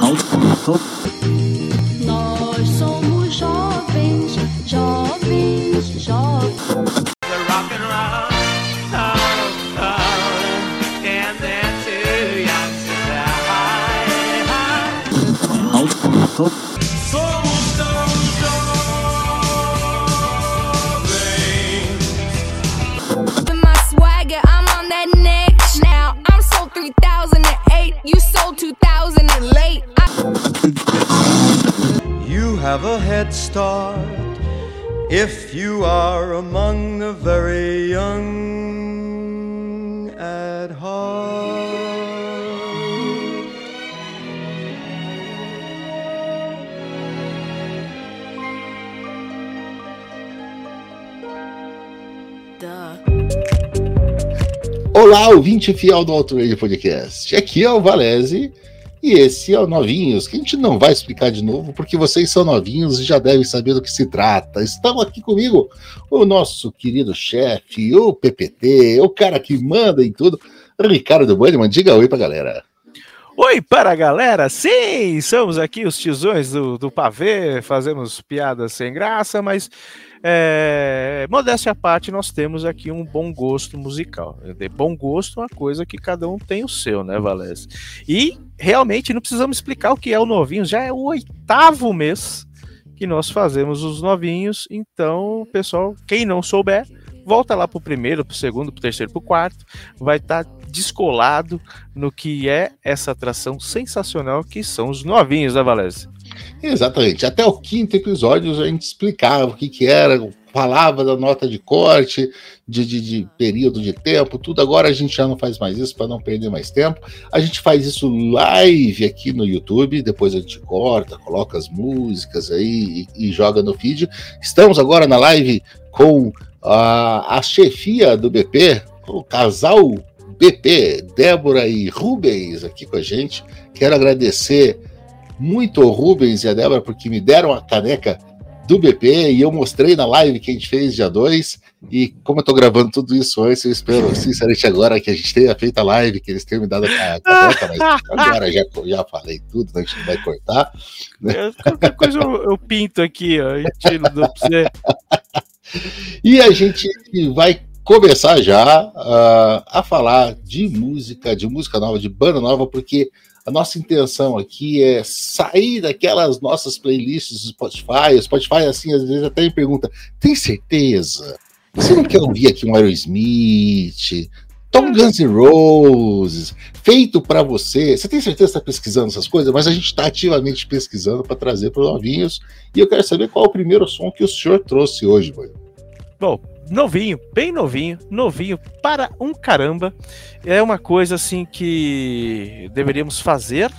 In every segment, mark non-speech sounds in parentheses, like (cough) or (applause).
Nós start if you are among the very young at heart. Olá, ouvinte fiel do Radio Podcast. Aqui é o Valese e esse é o Novinhos, que a gente não vai explicar de novo, porque vocês são novinhos e já devem saber do que se trata. Estão aqui comigo o nosso querido chefe, o PPT, o cara que manda em tudo, Ricardo Banniman. Diga oi pra galera. Oi para a galera, sim, somos aqui os tizões do, do pavê, fazemos piadas sem graça, mas é, modéstia à parte, nós temos aqui um bom gosto musical. De bom gosto é uma coisa que cada um tem o seu, né, Valese? E realmente não precisamos explicar o que é o novinho, já é o oitavo mês que nós fazemos os novinhos, então, pessoal, quem não souber, volta lá pro primeiro, pro segundo, pro terceiro, pro quarto, vai estar descolado no que é essa atração sensacional que são os novinhos da Valese. Exatamente. Até o quinto episódio a gente explicava o que, que era, falava da nota de corte, de, de, de período de tempo, tudo. Agora a gente já não faz mais isso para não perder mais tempo. A gente faz isso live aqui no YouTube, depois a gente corta, coloca as músicas aí e, e joga no feed. Estamos agora na live com a, a chefia do BP, o casal BP, Débora e Rubens aqui com a gente. Quero agradecer muito o Rubens e a Débora porque me deram a caneca do BP e eu mostrei na live que a gente fez dia 2. E como eu tô gravando tudo isso antes, eu espero (laughs) sinceramente agora que a gente tenha feito a live, que eles tenham me dado a caneca, mas (laughs) agora já, já falei tudo, né, a gente não vai cortar. Eu- Qualquer coisa eu, eu pinto aqui, ó, e tiro do você. (laughs) E a gente vai começar já ah, a falar de música, de música nova, de banda nova, porque a nossa intenção aqui é sair daquelas nossas playlists do Spotify. O Spotify, assim, às vezes até me pergunta: tem certeza? Você não quer ouvir aqui um Aerosmith? Tom Guns N' Roses, feito para você. Você tem certeza que está pesquisando essas coisas? Mas a gente está ativamente pesquisando para trazer para os novinhos. E eu quero saber qual é o primeiro som que o senhor trouxe hoje, boy. Bom, novinho, bem novinho, novinho para um caramba. É uma coisa assim que deveríamos fazer,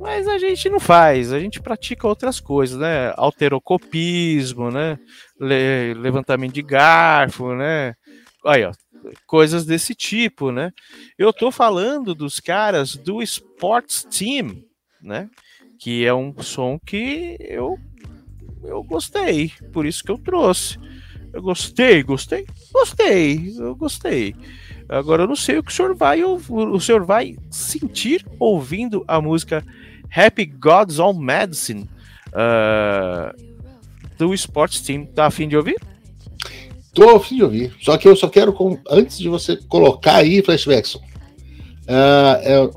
mas a gente não faz. A gente pratica outras coisas, né? Alterocopismo, né? Le- levantamento de garfo, né? Aí, ó, coisas desse tipo, né? Eu tô falando dos caras do Sports Team, né? Que é um som que eu eu gostei, por isso que eu trouxe. Eu gostei, gostei, gostei, eu gostei. Agora eu não sei o que o senhor vai o senhor vai sentir ouvindo a música Happy Gods on Medicine ah, do Sports Team. Tá afim de ouvir? Tô a fim de ouvir. Só que eu só quero, com- antes de você colocar aí, Flashbackson, ah, é,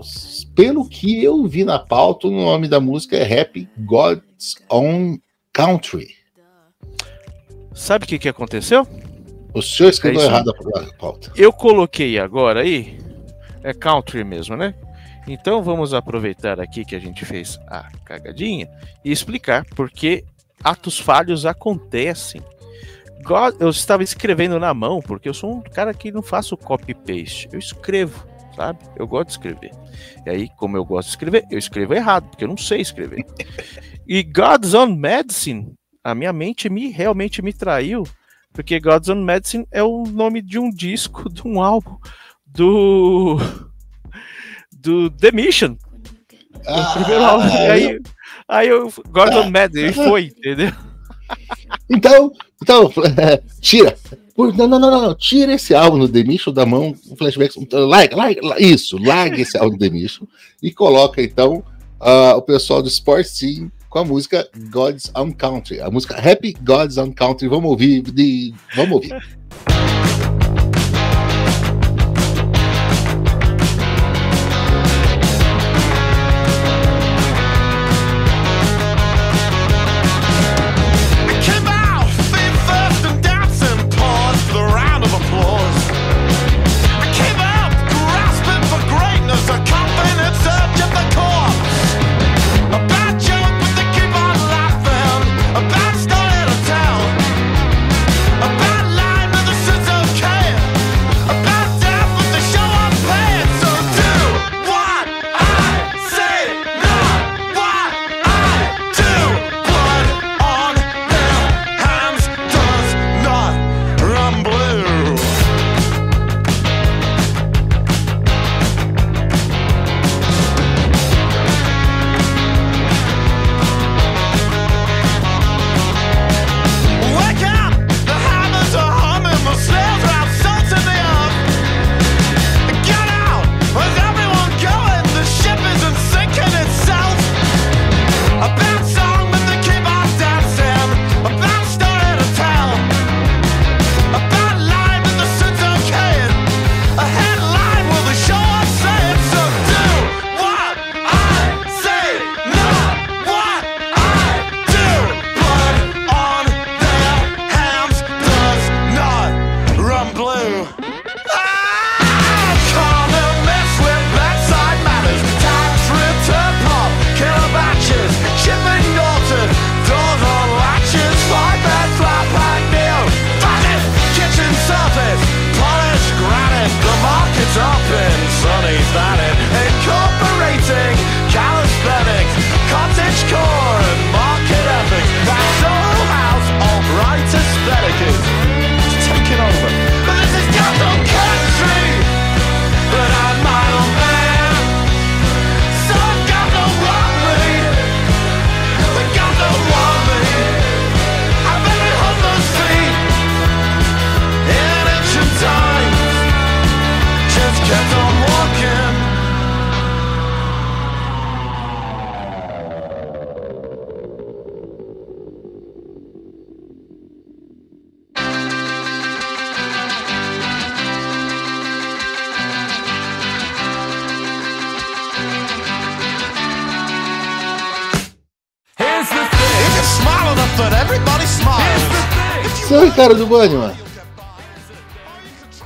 pelo que eu vi na pauta, o nome da música é Happy God's Own Country. Sabe o que, que aconteceu? O senhor escreveu É errado a pauta. Eu coloquei agora aí, é country mesmo, né? Então vamos aproveitar aqui que a gente fez a cagadinha e explicar porque atos falhos acontecem. Eu estava escrevendo na mão, porque eu sou um cara que não faço copy-paste, eu escrevo, sabe? Eu gosto de escrever. E aí, como eu gosto de escrever, eu escrevo errado, porque eu não sei escrever. (laughs) e God's Own Medicine, a minha mente me realmente me traiu, porque God's Own Medicine é o nome de um disco, de um álbum do do The Mission, o primeiro álbum. E aí, aí eu God's Own Medicine, e foi, entendeu? Então, então (laughs) tira. Não, não, não, não, tira esse álbum do The Mission da mão, o flashback, larga, larga, isso, larga esse álbum do The Mission e coloca então uh, o pessoal do Sports Team com a música God's Own Country, a música Happy God's Own Country. Vamos ouvir, de, vamos ouvir. Cara do Bunnyman.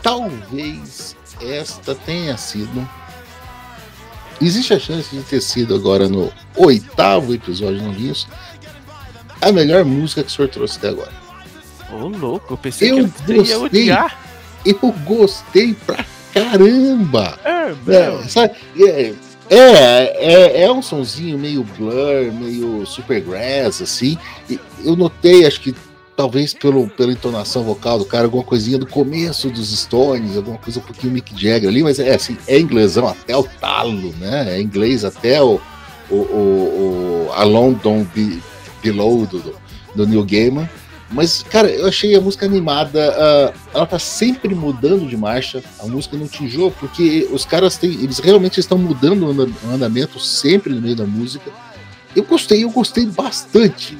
Talvez esta tenha sido. Existe a chance de ter sido agora no oitavo episódio no Linhos a melhor música que o senhor trouxe até agora. Ô, oh, louco, eu pensei eu que eu ia odiar. Eu gostei pra caramba. É, é, sabe, é, é, é, é, um sonzinho meio blur, meio supergrass, assim. eu notei, acho que talvez pelo, pela entonação vocal do cara, alguma coisinha do começo dos Stones, alguma coisa um pouquinho Mick Jagger ali, mas é assim, é inglesão até o talo, né? É inglês até o, o, o, o A London Be, Below do, do Neil Gaiman. Mas, cara, eu achei a música animada. Uh, ela tá sempre mudando de marcha. A música não enjoa, porque os caras têm. Eles realmente estão mudando o andamento sempre no meio da música. Eu gostei, eu gostei bastante.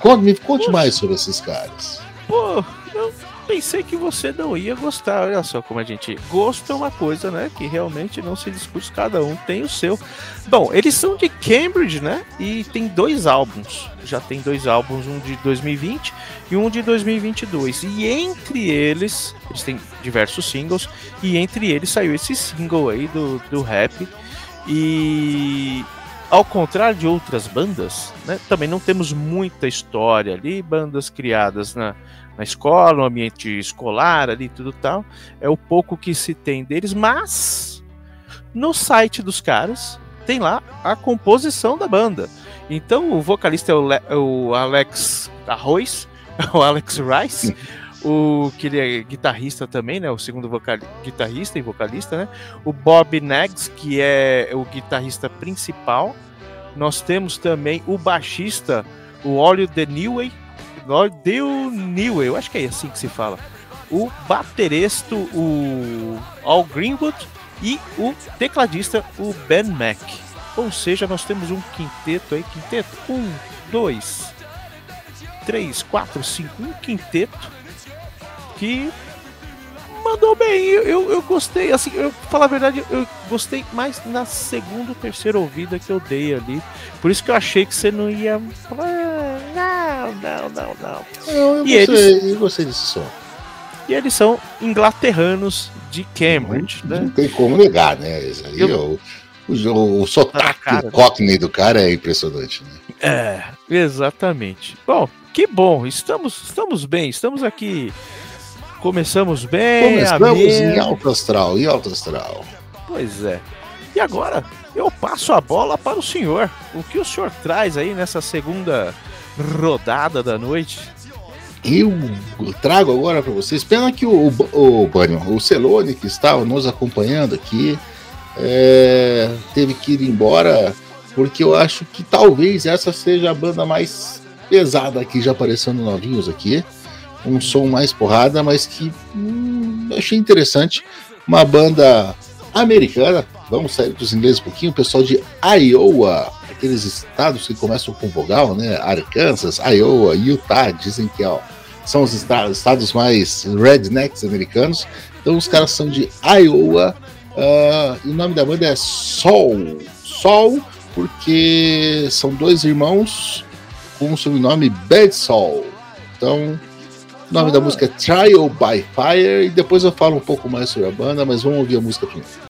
Conte, me conte Poxa. mais sobre esses caras. Pô, eu pensei que você não ia gostar. Olha só como a gente. Gosto é uma coisa, né? Que realmente não se discute, cada um tem o seu. Bom, eles são de Cambridge, né? E tem dois álbuns. Já tem dois álbuns, um de 2020 e um de 2022. E entre eles, eles têm diversos singles. E entre eles saiu esse single aí do, do rap. E ao contrário de outras bandas, né, também não temos muita história ali, bandas criadas na, na escola, no ambiente escolar ali, tudo tal. É o pouco que se tem deles, mas no site dos caras tem lá a composição da banda. Então o vocalista é o, Le o Alex Arroz, (laughs) o Alex Rice o que ele é guitarrista também, né? O segundo vocal, guitarrista e vocalista, né? O Bob Nags, que é o guitarrista principal. Nós temos também o baixista, o Olio de Newey, Del Newey, eu acho que é assim que se fala. o baterista, o Al Greenwood, e o tecladista, o Ben Mack. Ou seja, nós temos um quinteto aí, quinteto, um, dois, três, quatro, cinco, um quinteto que mandou bem. Eu, eu, eu gostei, assim, eu falar a verdade, eu gostei mais na segunda ou terceira ouvida que eu dei ali. Por isso que eu achei que você não ia. Não, não, não, não. Eu, eu, E gostei, eu gostei desse som. E eles são inglaterranos de Cambridge, Não né? tem como negar, né? Esse aí, Eu- o, o, o sotaque cara, né? Cockney do cara é impressionante, né? É, exatamente. Bom, que bom. Estamos, estamos bem. Estamos aqui. Começamos bem. Começamos em alto astral, em alto astral. Pois é. E agora eu passo a bola para o senhor. O que o senhor traz aí nessa segunda rodada da noite? Eu trago agora para vocês. Pena que o, o, Bunny, o Celone, que estava nos acompanhando aqui, é, teve que ir embora, porque eu acho que talvez essa seja a banda mais pesada que já apareceu no Novinhos aqui. Um som mais porrada, mas que hum, eu achei interessante. Uma banda americana, vamos sair dos ingleses um pouquinho, o pessoal de Iowa, aqueles estados que começam com vogal, né? Arkansas, Iowa, Utah, dizem que ó, são os esta- estados mais rednecks americanos. Então os caras são de Iowa ah, e o nome da banda é Sol. Sol, porque são dois irmãos com o sobrenome Bad Soul. Então, o nome da música é Trial by Fire e depois eu falo um pouco mais sobre a banda, mas vamos ouvir a música primeiro.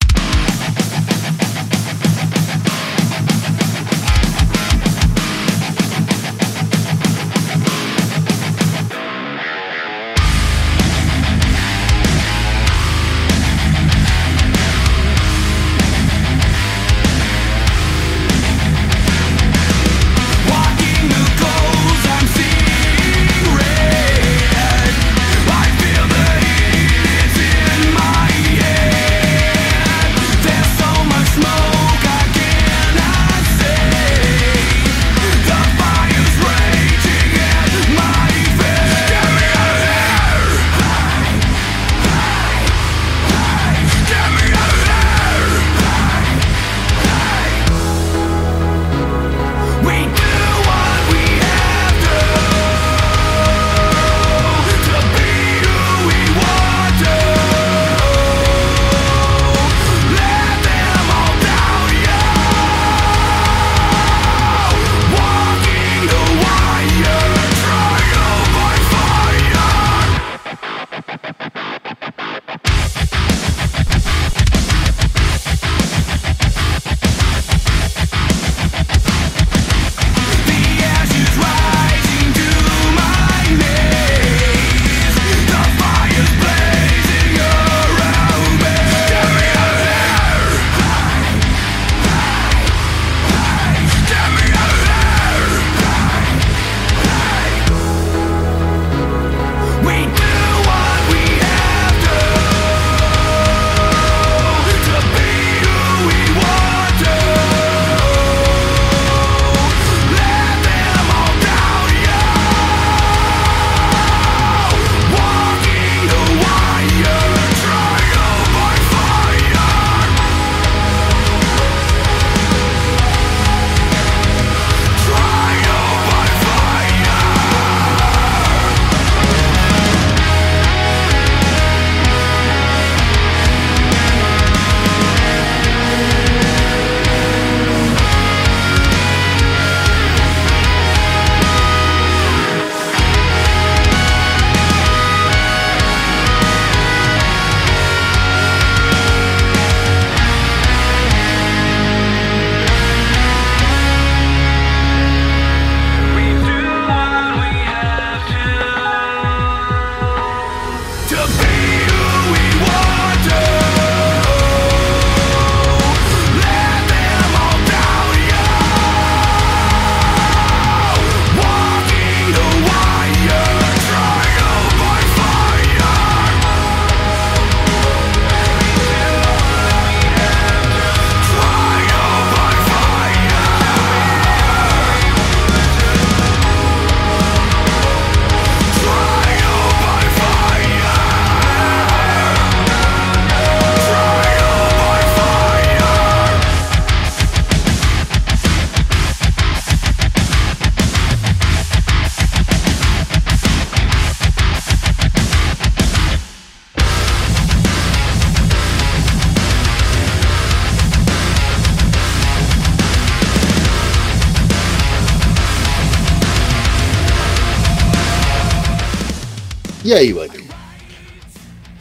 E aí, Wagner?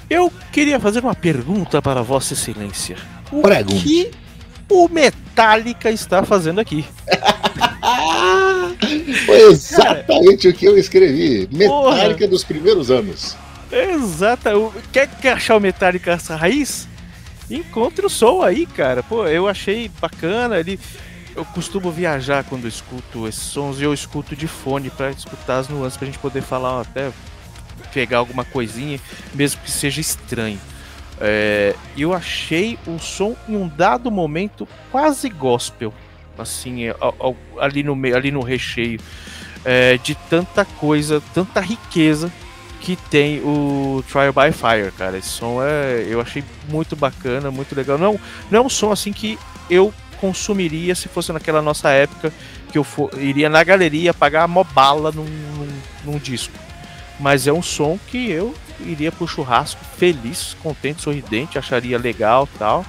Eu queria fazer uma pergunta para Vossa Excelência. O que o Metallica está fazendo aqui? (laughs) Foi exatamente o que eu escrevi. Metallica dos primeiros anos. Exato. O- Quer, quer achar o Metallica essa raiz? Encontre o som aí, cara. Pô, eu achei bacana. Ele, eu costumo viajar quando escuto esses sons e eu escuto de fone pra escutar as nuances pra gente poder falar até pegar alguma coisinha, mesmo que seja estranho. É, eu achei o som em um dado momento quase gospel, assim, ao- ali no meio, ali no recheio, é, de tanta coisa, tanta riqueza que tem o Trial by Fire, cara. Esse som é, eu achei muito bacana, muito legal. Não, não é um som assim que eu consumiria se fosse naquela nossa época que eu for, iria na galeria pagar mó bala num, num, num disco. Mas é um som que eu iria pro churrasco feliz, contente, sorridente, acharia legal tal.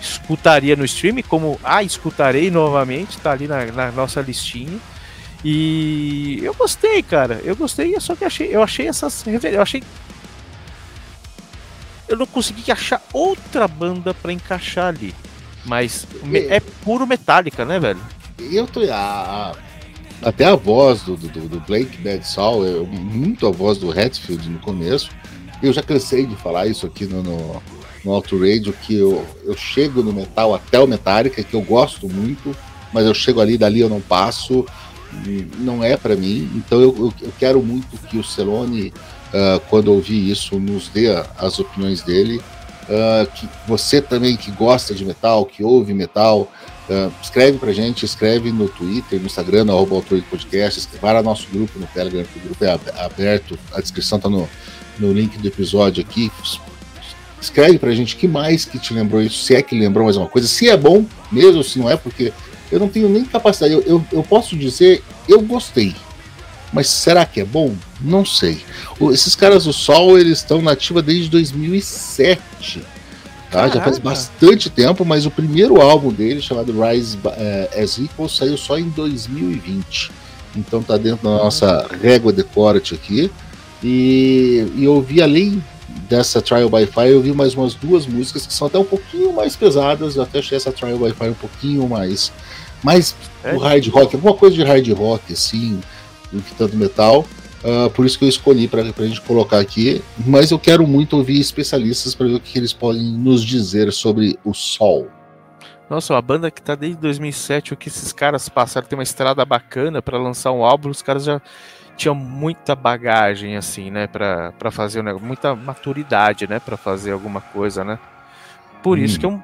Escutaria no stream, como ah, escutarei novamente, tá ali na, na nossa listinha. E eu gostei, cara. Eu gostei, só que achei, eu achei essas eu achei eu não consegui achar outra banda pra encaixar ali. Mas é puro Metallica, né, velho? Eu tô. a- até a voz do, do, do Blake Soul, é muito a voz do Hatfield no começo. Eu já cansei de falar isso aqui no, no, no Auto Radio, que eu, eu chego no metal até o Metallica, que eu gosto muito, mas eu chego ali, dali eu não passo, não é pra mim. Então eu, eu, eu quero muito que o Celone, ah, quando ouvir isso, nos dê as opiniões dele. Ah, que você também que gosta de metal, que ouve metal, Uh, escreve pra gente, escreve no Twitter, no Instagram, no Podcast, no nosso grupo no Telegram, o grupo é ab- aberto, a descrição tá no, no link do episódio aqui. Escreve pra gente que mais que te lembrou isso, se é que lembrou mais uma coisa, se é bom mesmo, se não é, porque eu não tenho nem capacidade. Eu, eu, eu posso dizer, eu gostei. Mas será que é bom? Não sei. O- esses caras do Sol, eles estão na ativa desde 2007. Tá? Já faz bastante tempo, mas o primeiro álbum dele, chamado Rise eh, as Equal, saiu só em 2020. Então tá dentro da nossa régua de corte aqui. E, e eu vi além dessa Trial by Fire, eu vi mais umas duas músicas que são até um pouquinho mais pesadas. Eu até achei essa Trial by Fire um pouquinho mais. Mais É? hard rock, alguma coisa de hard rock, assim, do que tanto metal. Ah, por isso que eu escolhi para a gente colocar aqui. Mas eu quero muito ouvir especialistas para ver o que eles podem nos dizer sobre o sol. Nossa, uma banda que tá desde 2007, o que esses caras passaram, tem uma estrada bacana pra lançar um álbum, os caras já tinham muita bagagem, assim, né, pra fazer o negócio, muita maturidade, né, pra fazer alguma coisa, né. Por isso Hum. que eu,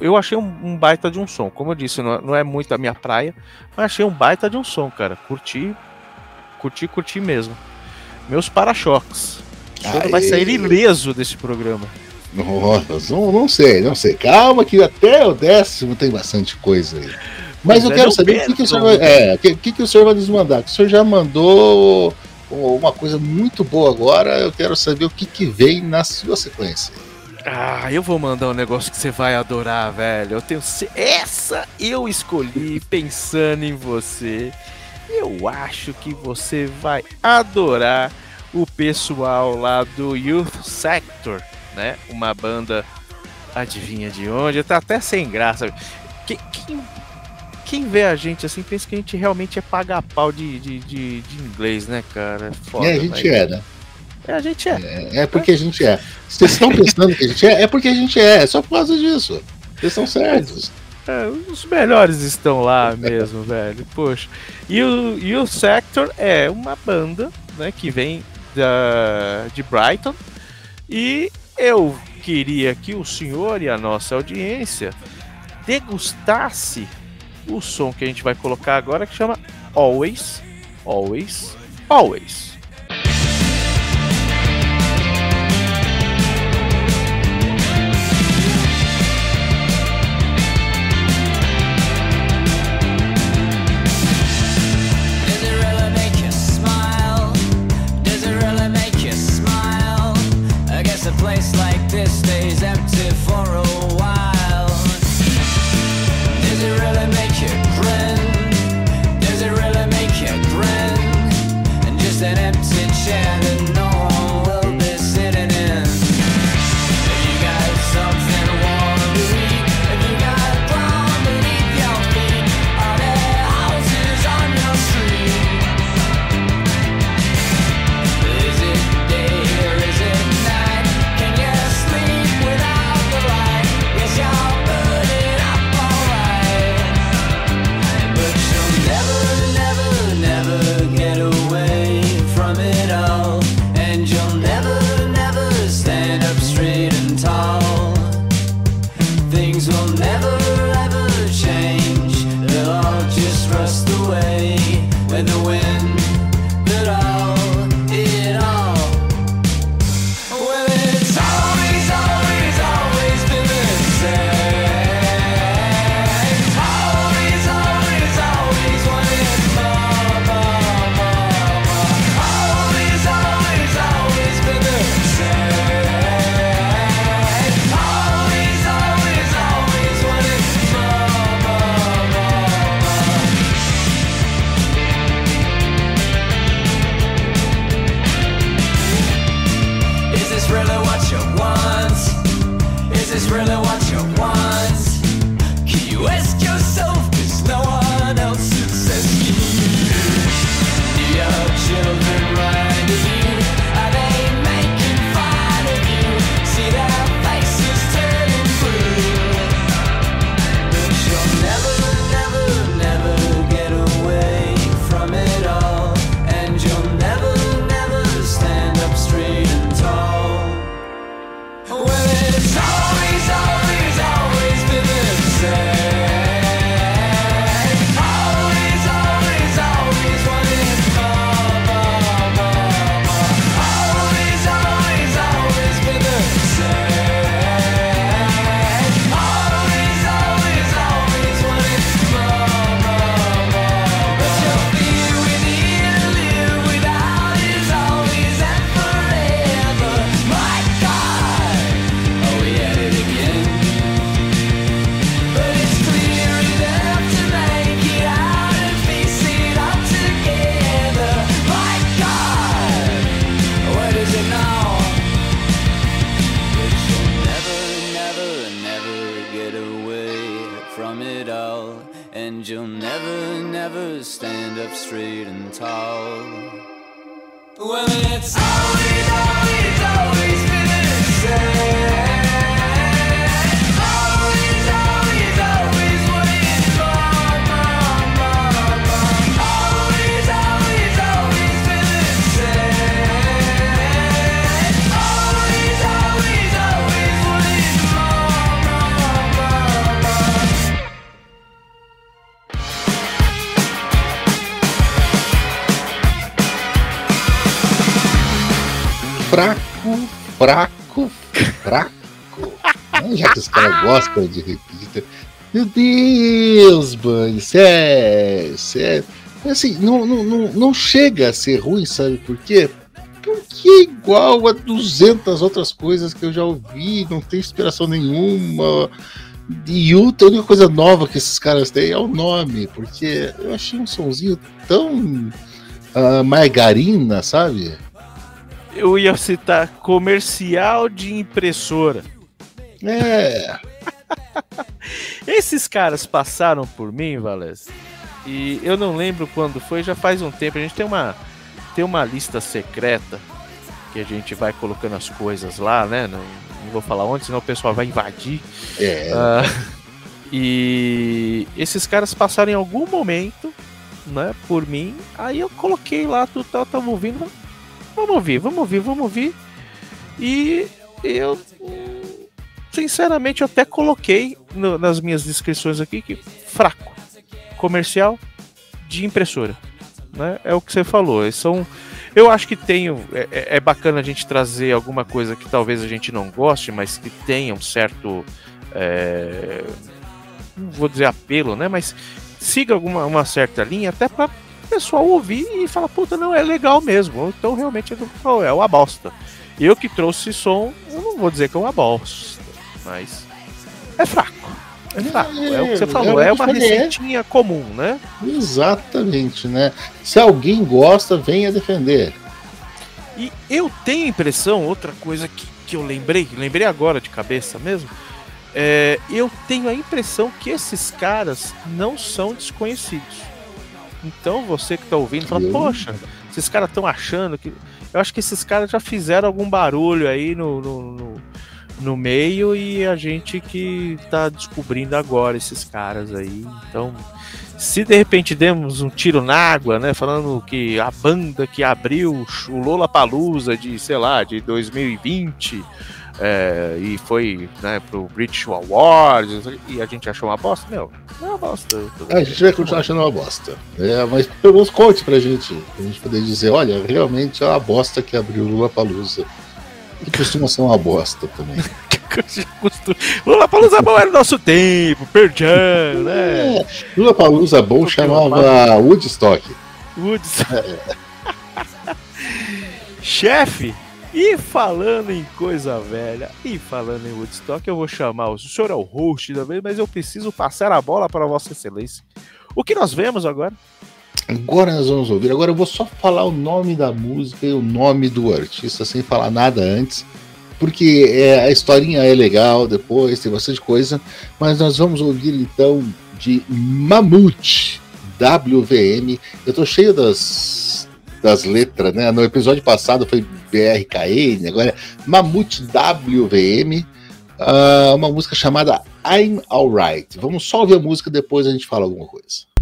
eu achei um, um baita de um som, como eu disse, não, não é muito a minha praia, mas achei um baita de um som, cara, curti, curti, curti mesmo. Meus para-choques. O senhor vai sair ileso desse programa. Nossa, não, não sei, não sei. Calma que até o décimo tem bastante coisa aí. Mas Mas eu é quero no saber o que, que o senhor vai. É, o que, que, que o senhor vai nos mandar? O senhor já mandou uma coisa muito boa agora. Eu quero saber o que, que vem na sua sequência. Ah, eu vou mandar um negócio que você vai adorar, velho. Eu tenho essa eu escolhi pensando em você. Eu acho que você vai adorar o pessoal lá do Youth Sector, né? Uma banda adivinha de onde? Tá até sem graça. Quem, quem, quem vê a gente assim pensa que a gente realmente é paga pau de, de, de, de inglês, né, cara? Foda, é, a gente mas- é, né? É, a gente é. É, é porque a gente é. Vocês estão pensando que a gente é? É porque a gente é. É só por causa disso. Vocês estão certos. É, os melhores estão lá mesmo, (laughs) velho. Poxa. E o, e o Sector é uma banda né, que vem da, de Brighton. E eu queria que o senhor e a nossa audiência degustasse o som que a gente vai colocar agora, que chama Always, Always, Always. Well, it's Fraco, fraco, fraco. Já que os caras gostam de repetir. Meu Deus, Bunny, sério, sério. Assim, não, não, não, não chega a ser ruim, sabe por quê? Porque é igual a 200 outras coisas que eu já ouvi, não tem inspiração nenhuma. E outra, a única coisa nova que esses caras têm é o nome, porque eu achei um sonzinho tão ah, margarina, sabe? Eu ia citar comercial de impressora. É, (laughs) Esses caras passaram por mim, Valés, e eu não lembro quando foi, já faz um tempo. A gente tem uma, tem uma lista secreta que a gente vai colocando as coisas lá, né? Não, não vou falar onde, senão o pessoal vai invadir. é. Ah, (laughs) e esses caras passaram em algum momento, né, por mim. Aí eu coloquei lá, tudo tal, tava ouvindo. Vamos ouvir, vamos ouvir, vamos ouvir. E eu, sinceramente, eu até coloquei no- nas minhas descrições aqui que fraco, comercial de impressora, né? É o que você falou. São, eu acho que tem, é, é- é bacana a gente trazer alguma coisa que talvez a gente não goste, mas que tenha um certo é, não vou dizer apelo, né? Mas siga alguma uma certa linha até para o pessoal ouvir e falar, puta, não, é legal mesmo. Então realmente é é uma bosta. Eu que trouxe som, eu não vou dizer que é uma bosta, mas é fraco. É fraco. É o que você É, falou, é é uma é. receitinha comum, né? Exatamente, né? Se alguém gosta, venha defender. E eu tenho a impressão, outra coisa que, que eu lembrei, lembrei agora de cabeça mesmo, é, eu tenho a impressão que esses caras não são desconhecidos. Então você que tá ouvindo fala, poxa, esses caras estão achando que. Eu acho que esses caras já fizeram algum barulho aí no, no, no, no meio e a gente que tá descobrindo agora esses caras aí. Então, se de repente demos um tiro na água, né? Falando que a banda que abriu o Lola Palusa de, sei lá, de 2020 é, e foi né, pro British Awards e a gente achou uma bosta, meu, não é uma bosta. A gente vai continuar achando uma bosta. É, mas pelo menos conte pra gente, pra gente poder dizer, olha, realmente é uma bosta que abriu Lula Palusa. E costuma ser uma bosta também. (laughs) Lula Palusa bom era o nosso tempo, Perdian, né? É, Lula Palusa bom chamava Woodstock. Woods. (laughs) Chefe, e falando em coisa velha, e falando em Woodstock, eu vou chamar o, senhor é o host da vez, mas eu preciso passar a bola para Vossa Excelência. O que nós vemos agora? Agora nós vamos ouvir. Agora eu vou só falar o nome da música e o nome do artista sem falar nada antes, porque é, a historinha é legal depois, tem bastante coisa, mas nós vamos ouvir então de Mamute, WVM. Eu tô cheio das, das letras, né? No episódio passado foi BRKN, agora é Mamute WVM. ah, uma música chamada I'm Alright. Vamos só ouvir a música depois a gente fala alguma coisa.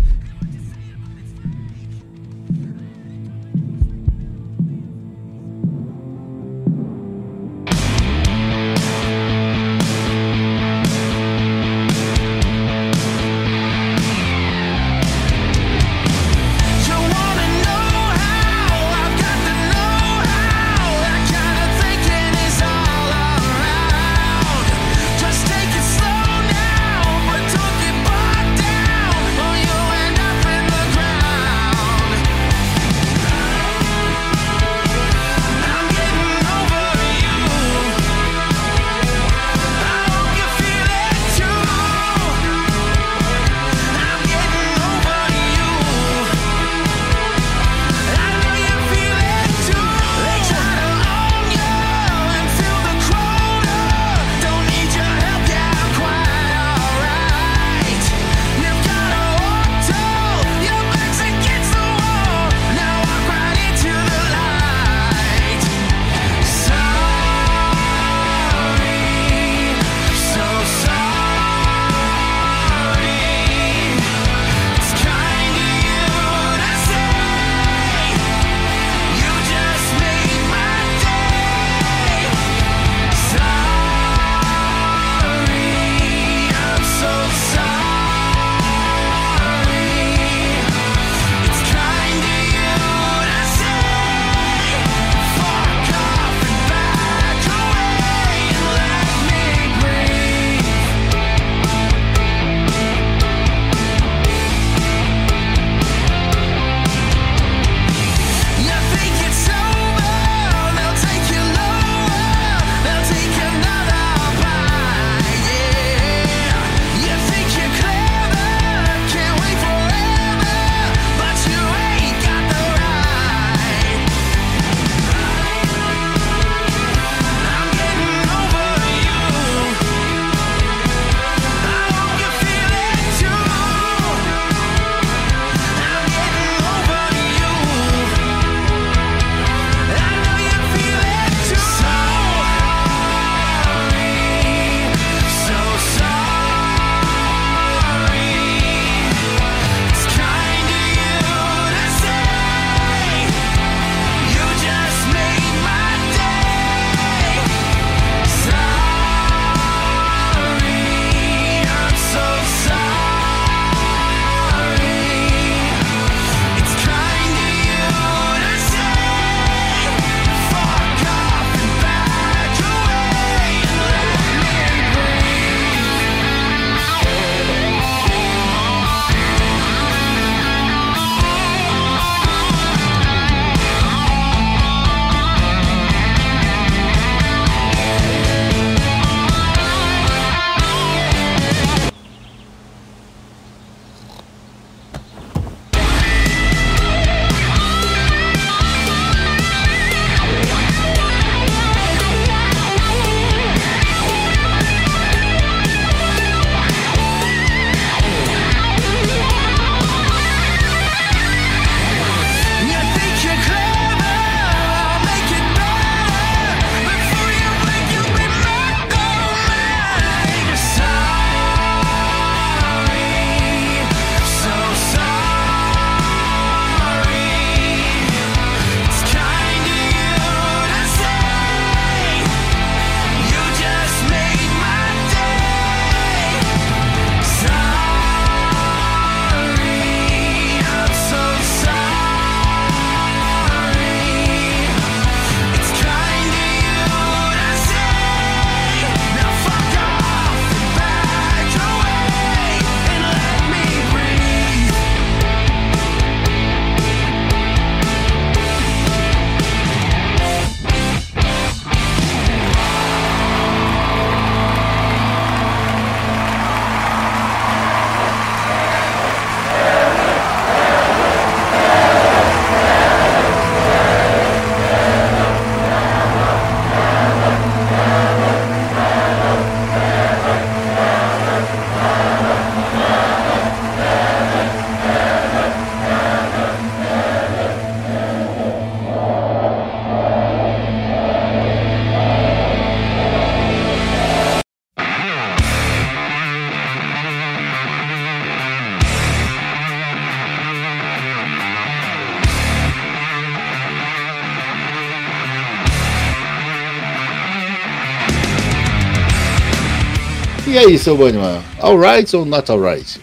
Aí, seu Bunnyman? Alright ou not alright?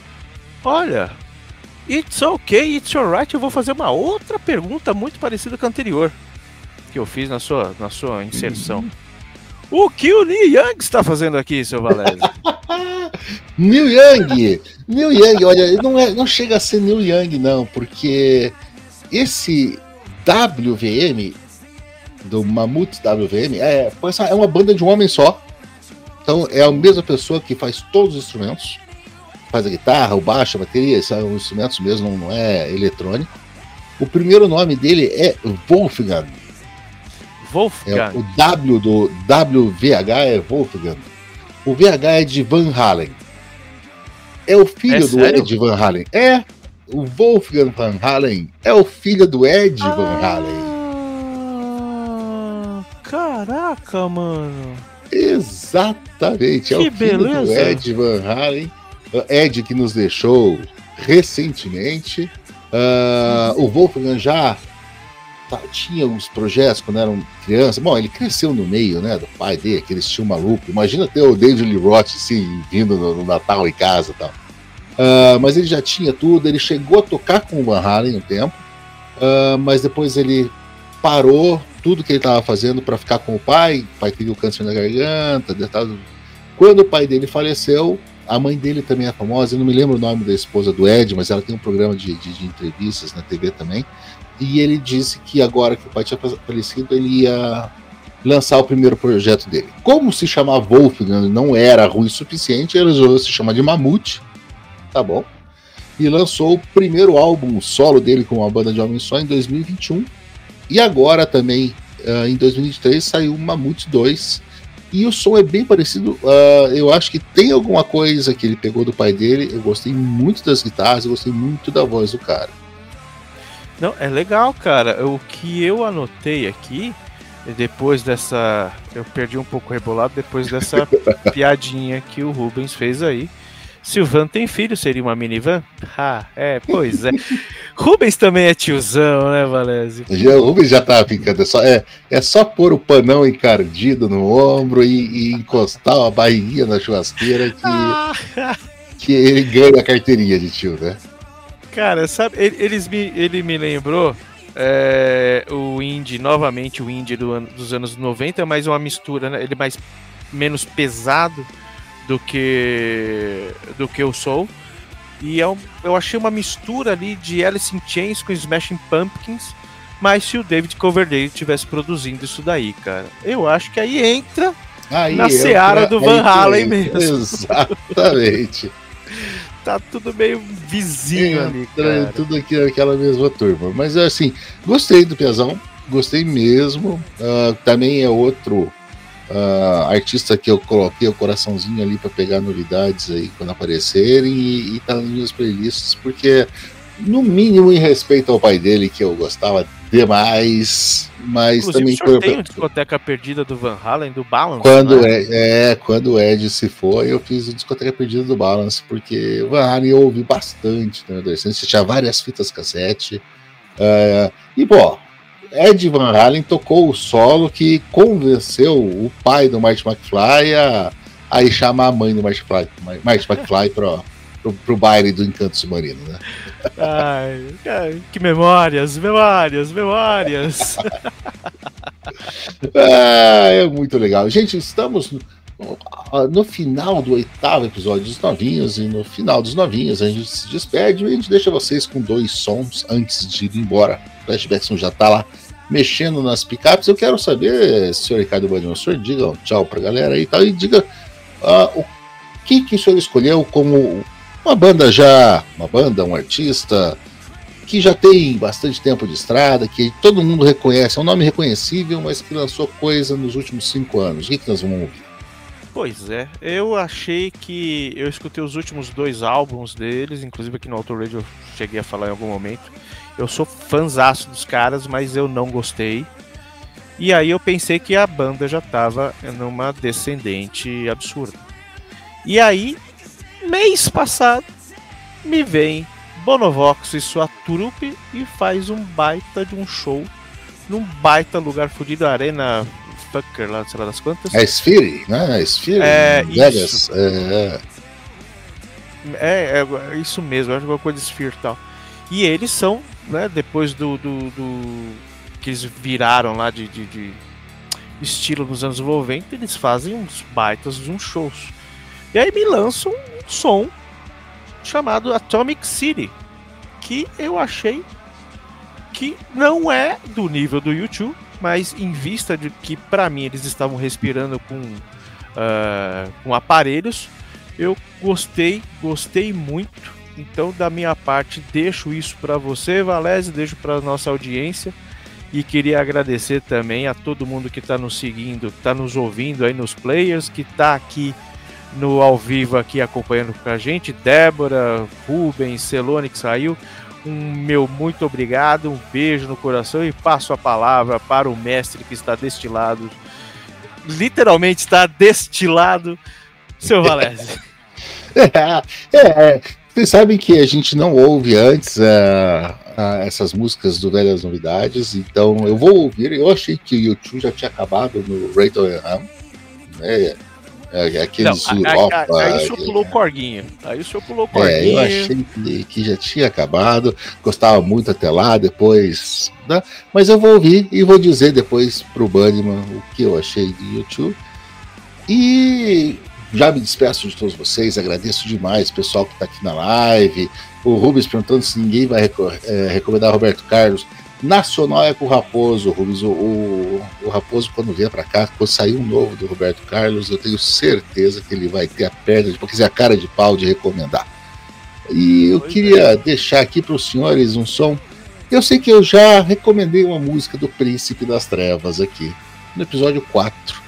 Olha, it's okay, it's alright. Eu vou fazer uma outra pergunta muito parecida com a anterior que eu fiz na sua, na sua inserção. O que o Neil Young está fazendo aqui, seu Valério? (laughs) Neil Young! Neil Young, olha, não, é, não chega a ser Neil Young, não, porque esse WVM, do Mammoth WVM, é, é uma banda de um homem só. Então é a mesma pessoa que faz todos os instrumentos. Faz a guitarra, o baixo, a bateria, são instrumentos mesmo, não é eletrônico. O primeiro nome dele é Wolfgang. É, Wolfgang. o W do WVH é Wolfgang. O VH é de Van Halen. É o filho É do sério? Ed Van Halen. É. O Wolfgang Van Halen é o filho do Ed Van Halen. Ah, caraca, mano. Exatamente. É Que o filho do beleza. Ed Van Halen. Ed que nos deixou recentemente. Ah, o Wolfgang já tá- tinha uns projetos quando eram criança. Bom, ele cresceu no meio, né, do pai dele, aquele estilo maluco. Imagina ter o David Lee Roth assim, vindo no, no Natal em casa e tal. Ah, mas ele já tinha tudo, ele chegou a tocar com o Van Halen um tempo, ah, mas depois ele parou tudo que ele estava fazendo para ficar com o pai. O pai teve o câncer na garganta. Quando o pai dele faleceu, a mãe dele também é famosa. Eu não me lembro o nome da esposa do Ed, mas ela tem um programa de, de- de entrevistas na TV também. E ele disse que agora que o pai tinha falecido, ele ia lançar o primeiro projeto dele. Como se chamar Wolfgang não era ruim o suficiente, ele resolveu se chamar de Mamute, tá bom? E lançou o primeiro álbum solo dele com a banda de homens só em 2021. E agora também, ah, em 2023, saiu o Mamute 2. E o som é bem parecido. ah, eu acho que tem alguma coisa que ele pegou do pai dele. Eu gostei muito das guitarras, eu gostei muito da voz do cara. Não, é legal, cara. O que eu anotei aqui, depois dessa. Eu perdi um pouco o rebolado depois dessa (laughs) piadinha que o Rubens fez aí. Se o van tem filho, seria uma minivan? Ah, é, pois é. (laughs) Rubens também é tiozão, né, Valese? Já, o Rubens já tá ficando. É só, é, é só pôr o panão encardido no ombro e, e encostar a barriguinha na churrasqueira que, que ele ganha a carteirinha de tio, né? Cara, sabe, ele, eles me, ele me lembrou é, o indie, novamente o indie do ano- dos anos 90, mas uma mistura, né? Ele mais menos pesado do que do que o Soul. E é um- eu achei uma mistura ali de Alice in Chains com Smashing Pumpkins, mas se o David Coverdale tivesse produzindo isso daí, cara, eu acho que aí entra Aí Na seara do Van Halen mesmo. Exatamente. (laughs) tá tudo meio vizinho ali, cara. tudo aqui naquela mesma turma. Mas assim, gostei do Piazão, gostei mesmo. Ah, também é outro ah, artista que eu coloquei o coraçãozinho ali para pegar novidades aí quando aparecerem e, e tá nas minhas playlists, porque no mínimo em respeito ao pai dele, que eu gostava demais, mas Inclusive, também o senhor tem uma discoteca perdida do Van Halen, do Balance. quando né? é, é, quando o Ed se foi, eu fiz o discoteca perdida do Balance, porque o Van Halen eu ouvi bastante na adolescência, tinha várias fitas cassete. ah, e, pô, Ed Van Halen tocou o solo que convenceu o pai do Marty McFly a, a ir chamar a mãe do Marty McFly, Marty McFly pro, pro, pro baile do Encanto Submarino, né? Ai, que memórias, memórias, memórias. (laughs) Ah, é muito legal. Gente, estamos no final do oitavo episódio dos Novinhos, e no final dos Novinhos a gente se despede e a gente deixa vocês com dois sons antes de ir embora. Flashbackson já tá lá mexendo nas picapes. Eu quero saber, senhor Ricardo Bandinho, o senhor diga um tchau pra galera aí e tal, e diga ah, o que, que o senhor escolheu como uma banda já, uma banda, um artista que já tem bastante tempo de estrada, que todo mundo reconhece, é um nome reconhecível, mas que lançou coisa nos últimos cinco anos. O que, que nós vamos ouvir? Pois é, eu achei que. Eu escutei os últimos dois álbuns deles, inclusive aqui no Auto Radio eu cheguei a falar em algum momento. Eu sou fanzaço dos caras, mas eu não gostei. E aí eu pensei que a banda já tava numa descendente absurda. E aí, mês passado, me vem Bonovox e sua trupe e faz um baita de um show num baita lugar fudido, Arena Fucker lá, sei lá das quantas. É Sphere, né? É Sphere. É, Vegas. isso. É, É, é isso mesmo, acho que é uma coisa de Sphere e tal. E eles são, né, depois do, do, do- que eles viraram lá de, de, de estilo nos anos 90, eles fazem uns baitas, uns shows. E aí me lançam um som chamado Atomic City, que eu achei que não é do nível do YouTube, mas em vista de que para mim eles estavam respirando com, ah, com aparelhos, eu gostei, gostei muito. Então, da minha parte, deixo isso para você, Valese, deixo para nossa audiência. E queria agradecer também a todo mundo que está nos seguindo, está nos ouvindo aí nos players, que está aqui no ao vivo aqui acompanhando com a gente. Débora, Rubens, Celone que saiu. Um meu muito obrigado, um beijo no coração e passo a palavra para o mestre que está destilado. Literalmente está destilado, seu Valese. (laughs) é, é, vocês sabem que a gente não ouve antes ah, ah, essas músicas do Velhas Novidades, então eu vou ouvir. Eu achei que o YouTube já tinha acabado no Rayton Ham, né? É, Aqueles Não, Europa. aí, aí o senhor pulou o corguinho. Aí o senhor pulou o É, corguinho. eu achei que, que já tinha acabado, gostava muito até lá, depois. Né? Mas eu vou ouvir e vou dizer depois pro Bunnyman o que eu achei do YouTube. E já me despeço de todos vocês, agradeço demais o pessoal que está aqui na live. O Rubens perguntando se ninguém vai reco- é, recomendar Roberto Carlos. Nacional é com o Raposo, Rubens. O, o, o Raposo, quando vier para cá, quando sair um novo do Roberto Carlos, eu tenho certeza que ele vai ter a perna, de, quer dizer, a cara de pau de recomendar. E eu Pois queria deixar aqui para os senhores um som. Eu sei que eu já recomendei uma música do Príncipe das Trevas aqui, no episódio 4.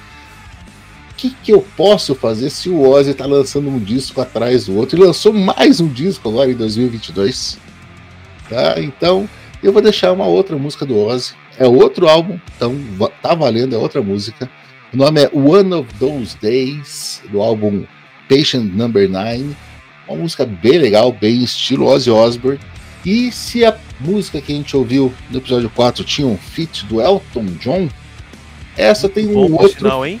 O que, que eu posso fazer se o Ozzy está lançando um disco atrás do outro? Ele lançou mais um disco agora em 2022. Tá? Então, eu vou deixar uma outra música do Ozzy. É outro álbum, então tá valendo, é outra música. O nome é One of Those Days, do álbum Patient Number 9. Uma música bem legal, bem estilo Ozzy Osbourne. E se a música que a gente ouviu no episódio 4 tinha um feat do Elton John, essa tem um Bom, outro sinal, hein?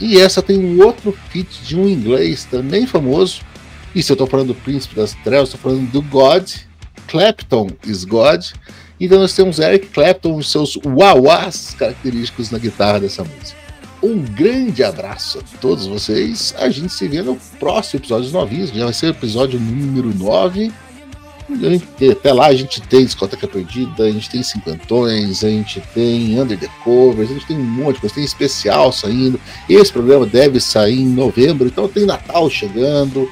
E essa tem um outro feat de um inglês também famoso. E se eu tô falando do Príncipe das Trevas, tô falando do God. Clapton is God. Então nós temos Eric Clapton e seus wah-wahs característicos na guitarra dessa música. Um grande abraço a todos vocês. A gente se vê no próximo episódio novinhos, que já vai ser o episódio número 9. Até lá a gente tem discoteca perdida, a gente tem cinquentões, a gente tem under the covers, a gente tem um monte de coisa, tem especial saindo. Esse programa deve sair em novembro, então tem Natal chegando.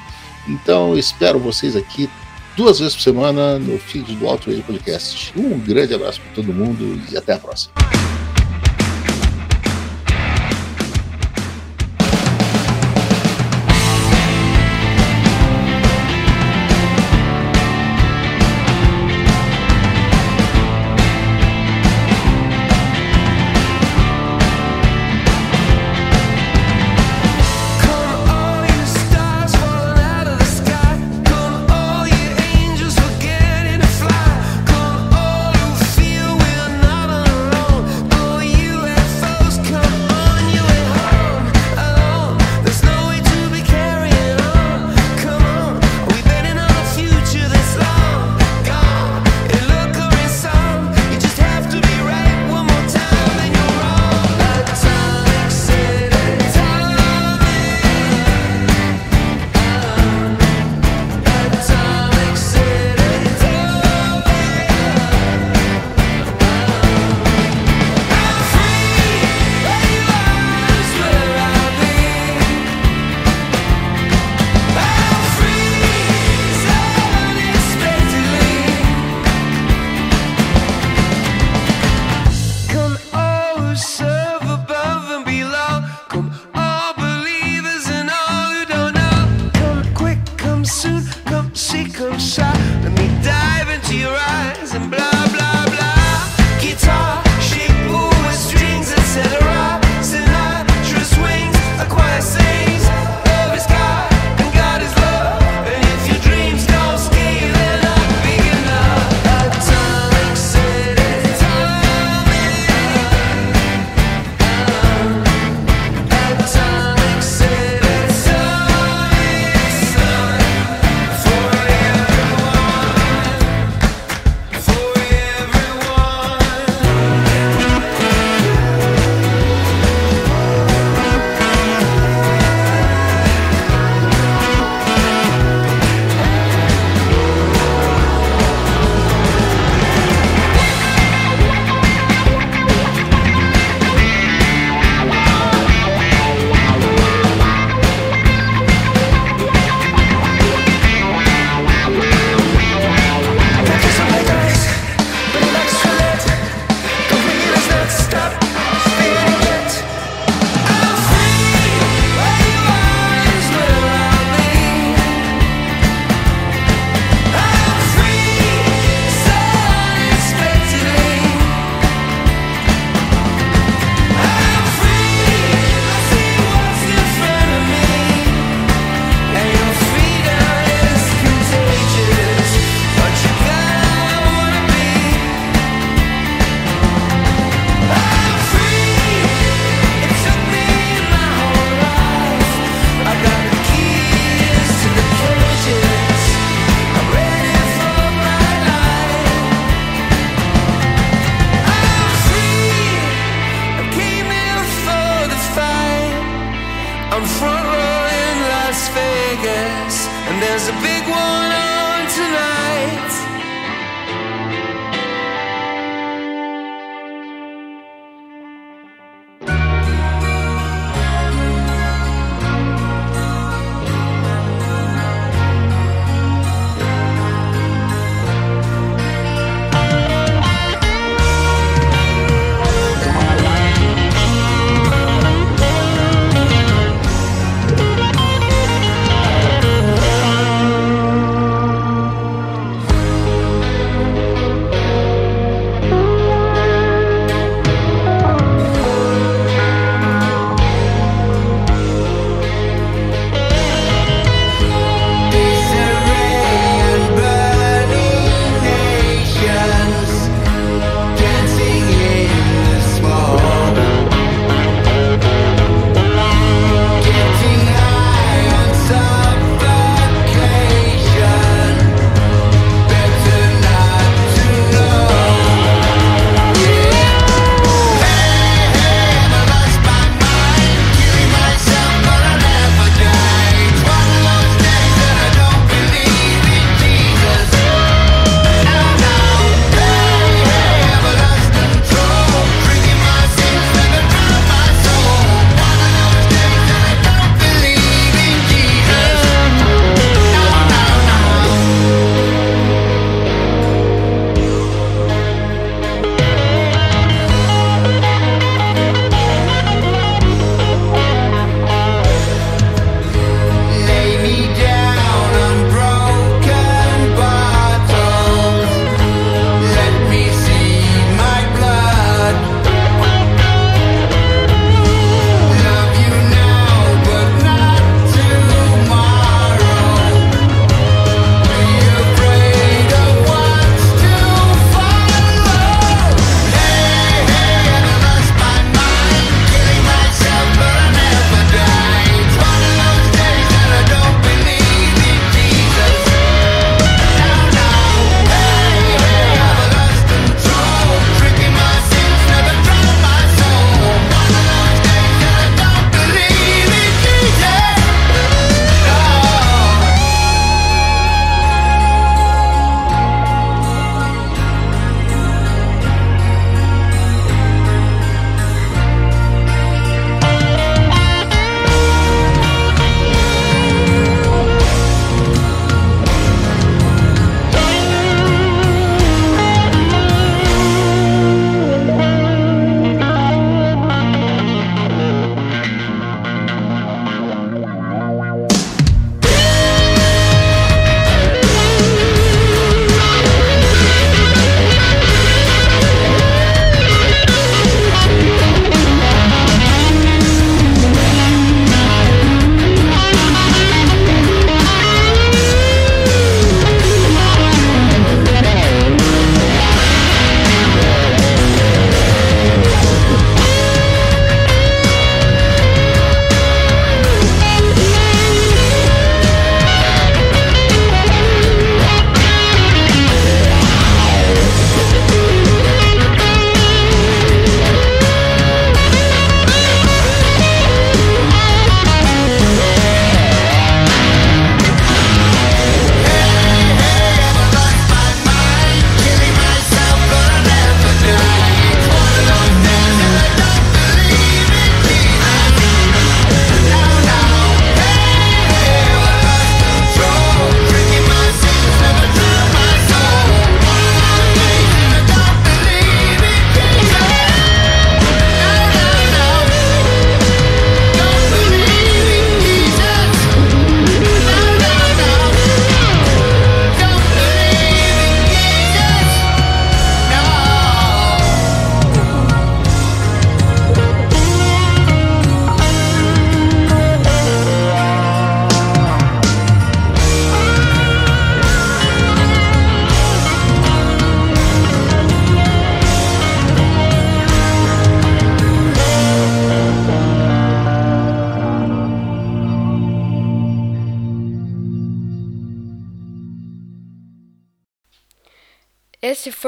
Então espero vocês aqui duas vezes por semana no feed do Alto Radio Podcast. Um grande abraço para todo mundo e até a próxima.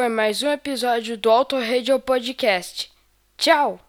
Foi mais um episódio do Auto Radio Podcast. Tchau!